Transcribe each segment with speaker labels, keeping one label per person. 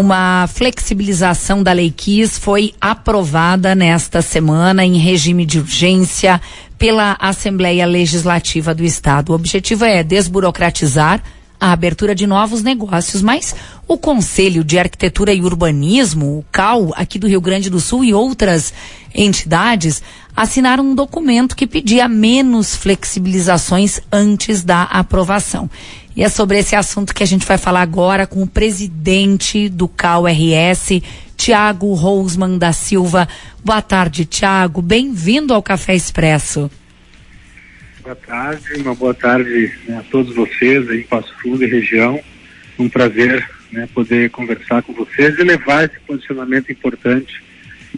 Speaker 1: uma flexibilização da Lei Kiss foi aprovada nesta semana em regime de urgência pela Assembleia Legislativa do Estado. O objetivo é desburocratizar a abertura de novos negócios, mas o Conselho de Arquitetura e Urbanismo, o CAL, aqui do Rio Grande do Sul e outras entidades assinaram um documento que pedia menos flexibilizações antes da aprovação. E é sobre esse assunto que a gente vai falar agora com o presidente do CAL-RS, Tiago Rousman da Silva. Boa tarde, Tiago. Bem-vindo ao Café Expresso.
Speaker 2: Boa tarde, uma boa tarde né, a todos vocês aí em Passo Fundo e região. Um prazer né, poder conversar com vocês e levar esse posicionamento importante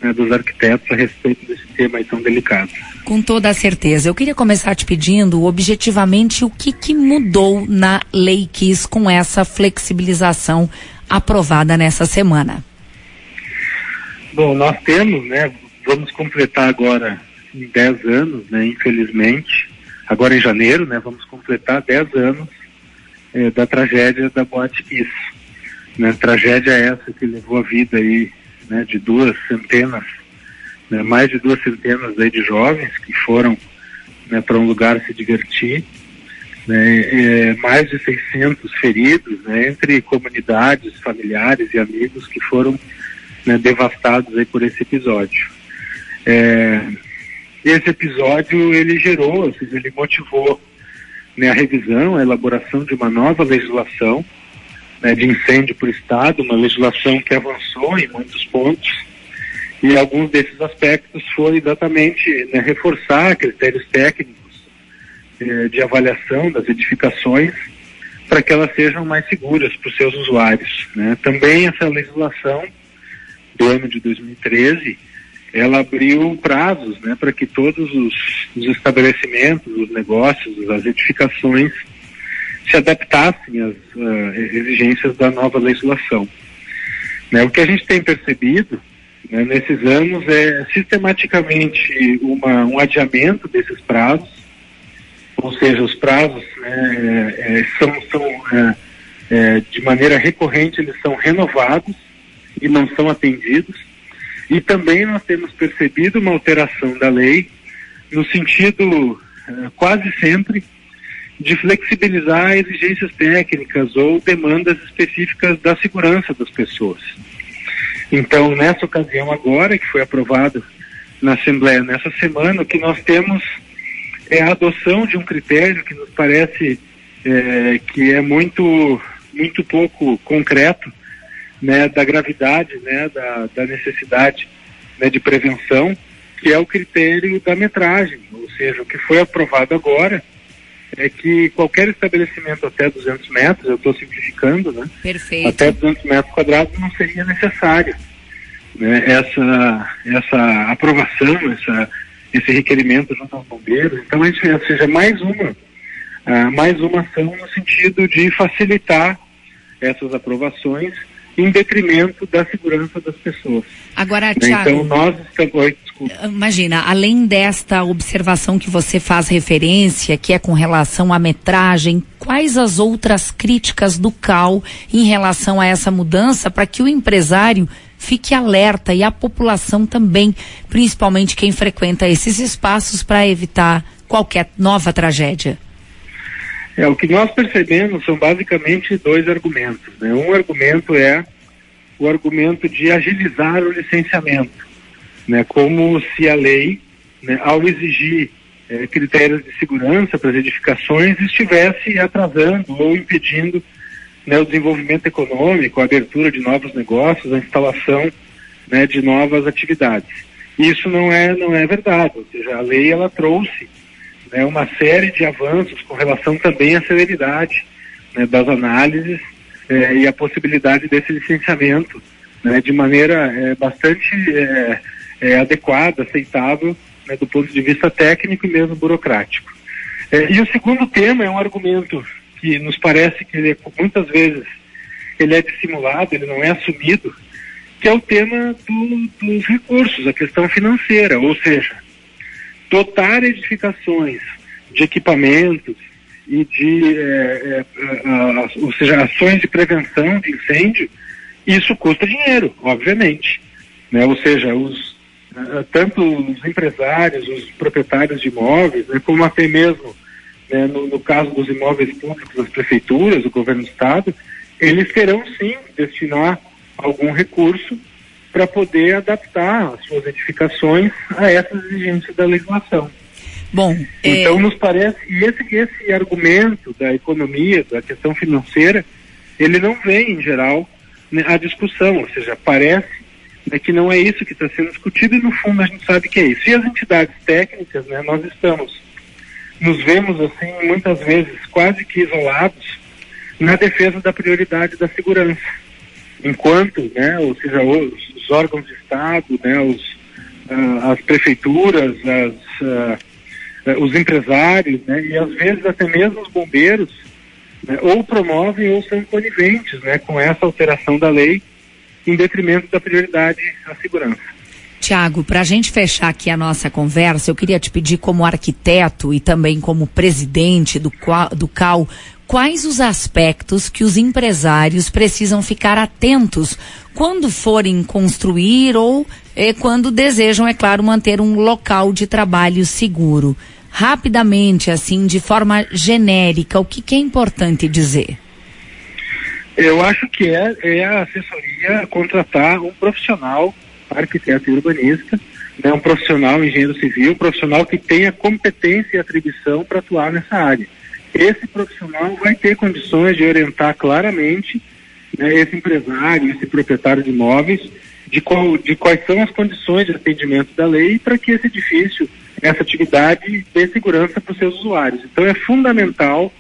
Speaker 2: né, dos arquitetos a respeito desse tema aí tão delicado.
Speaker 1: Com toda a certeza. Eu queria começar te pedindo, objetivamente, o que, que mudou na Lei Kiss com essa flexibilização aprovada nessa semana.
Speaker 2: Bom, nós temos, né, vamos completar agora em 10 anos, né, infelizmente, agora em janeiro, né, vamos completar 10 anos eh, da tragédia da Boate Kiss. Né, tragédia essa que levou a vida aí, né, de duas centenas, né, mais de duas centenas aí de jovens que foram né, para um lugar se divertir, né, é, mais de 600 feridos, né, entre comunidades, familiares e amigos que foram né, devastados aí por esse episódio. É, esse episódio ele gerou, ou seja, ele motivou a revisão, a elaboração de uma nova legislação né, de incêndio por Estado, uma legislação que avançou em muitos pontos e alguns desses aspectos foi exatamente né, reforçar critérios técnicos eh, de avaliação das edificações para que elas sejam mais seguras para os seus usuários. Né. Também essa legislação do ano de 2013 ela abriu prazos né, para que todos os, os, estabelecimentos, os negócios, as edificações se adaptassem às uh, exigências da nova legislação. Né, o que a gente tem percebido né, nesses anos é sistematicamente uma, um adiamento desses prazos, ou seja, os prazos né, é, é são, são é, é, de maneira recorrente eles são renovados e não são atendidos. E também nós temos percebido uma alteração da lei no sentido uh, quase sempre de flexibilizar exigências técnicas ou demandas específicas da segurança das pessoas. Então, nessa ocasião agora, que foi aprovado na Assembleia nessa semana, o que nós temos é a adoção de um critério que nos parece é, que é muito, muito pouco concreto, né, da gravidade, né, da, da necessidade né, de prevenção, que é o critério da metragem, ou seja, o que foi aprovado agora é que qualquer estabelecimento até 200 metros, eu estou simplificando, né?
Speaker 1: Perfeito.
Speaker 2: Até 200 metros quadrados não seria necessário né, essa, essa aprovação, essa, esse requerimento junto aos bombeiros. Então, isso, ou seja, mais uma, uh, mais uma ação no sentido de facilitar essas aprovações em detrimento da segurança das pessoas.
Speaker 1: Agora, né, Tiago,
Speaker 2: então nós estamos,
Speaker 1: imagina, além desta observação que você faz referência, que é com relação à metragem, quais as outras críticas do CAL em relação a essa mudança para que o empresário fique alerta e a população também, principalmente quem frequenta esses espaços para evitar qualquer nova tragédia?
Speaker 2: É, o que nós percebemos são basicamente dois argumentos. Né? Um argumento é o argumento de agilizar o licenciamento, né? como se a lei, né, ao exigir é, critérios de segurança para as edificações, estivesse atrasando ou impedindo né, o desenvolvimento econômico, a abertura de novos negócios, a instalação né, de novas atividades. Isso não é, não é verdade, ou seja, a lei ela trouxe né, uma série de avanços com relação também à celeridade né, das análises é, e a possibilidade desse licenciamento né, de maneira é, bastante é, é adequada, aceitável né, do ponto de vista técnico e mesmo burocrático. É, e o segundo tema é um argumento que nos parece que ele, muitas vezes ele é dissimulado, ele não é assumido, que é o tema do, dos recursos, a questão financeira, ou seja, dotar edificações de equipamentos e de, é, é, ou seja, ações de prevenção de incêndio Isso custa dinheiro, obviamente. Né? Ou seja, os, uh, tanto os empresários, os proprietários de imóveis, né, como até mesmo né, no, no, caso dos imóveis públicos das prefeituras, do governo do estado, eles terão sim destinar algum recurso para poder adaptar as suas edificações a essas exigências da legislação.
Speaker 1: Bom,
Speaker 2: então é... nos parece e esse esse argumento da economia, da questão financeira, ele não vem em geral né, à discussão, ou seja, parece né, que não é isso que está sendo discutido e no fundo a gente sabe que é isso. E as entidades técnicas, né, nós estamos nos vemos assim muitas vezes quase que isolados na defesa da prioridade da segurança, enquanto, né, ou seja, os, os órgãos de Estado, né, os, uh, as prefeituras, as, uh, os empresários, né, e às vezes até mesmo os bombeiros, né, ou promovem ou são coniventes, né, com essa alteração da lei em detrimento da prioridade à segurança.
Speaker 1: Tiago, para a gente fechar aqui a nossa conversa, eu queria te pedir, como arquiteto e também como presidente do, do CAL, quais os aspectos que os empresários precisam ficar atentos quando forem construir ou eh, quando desejam, é claro, manter um local de trabalho seguro. Rapidamente, assim, de forma genérica, o que, que é importante dizer?
Speaker 2: Eu acho que é, é a assessoria contratar um profissional arquiteto e urbanista, né, um profissional engenheiro civil, um profissional que tenha competência e atribuição para atuar nessa área. Esse profissional vai ter condições de orientar claramente né, esse empresário, esse proprietário de imóveis, de, qual, de quais são as condições de atendimento da lei para que esse edifício, essa atividade, dê segurança para os seus usuários. Então é fundamental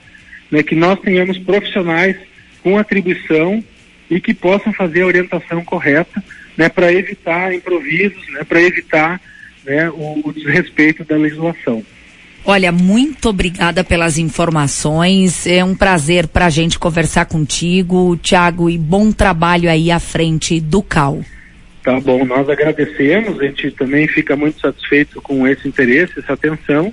Speaker 2: né, que nós tenhamos profissionais com atribuição e que possam fazer a orientação correta né, para evitar improvisos, né, para evitar né, o, o desrespeito da legislação.
Speaker 1: Olha, muito obrigada pelas informações. É um prazer para a gente conversar contigo, Tiago, e bom trabalho aí à frente do CAL.
Speaker 2: Tá bom, nós agradecemos, a gente também fica muito satisfeito com esse interesse, essa atenção,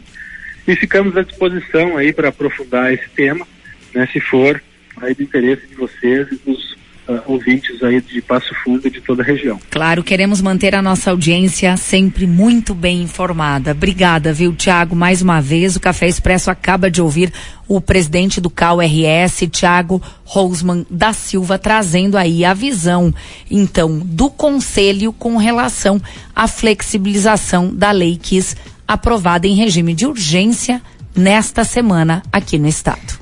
Speaker 2: e ficamos à disposição aí para aprofundar esse tema, né, se for aí do interesse de vocês e dos uh, ouvintes aí de Passo Fundo e de toda a região.
Speaker 1: Claro, queremos manter a nossa audiência sempre muito bem informada. Obrigada, viu, Tiago, mais uma vez. O Café Expresso acaba de ouvir o presidente do CAU-RS, Tiago Rosman da Silva, trazendo aí a visão, então, do Conselho com relação à flexibilização da lei KIS aprovada em regime de urgência nesta semana aqui no Estado.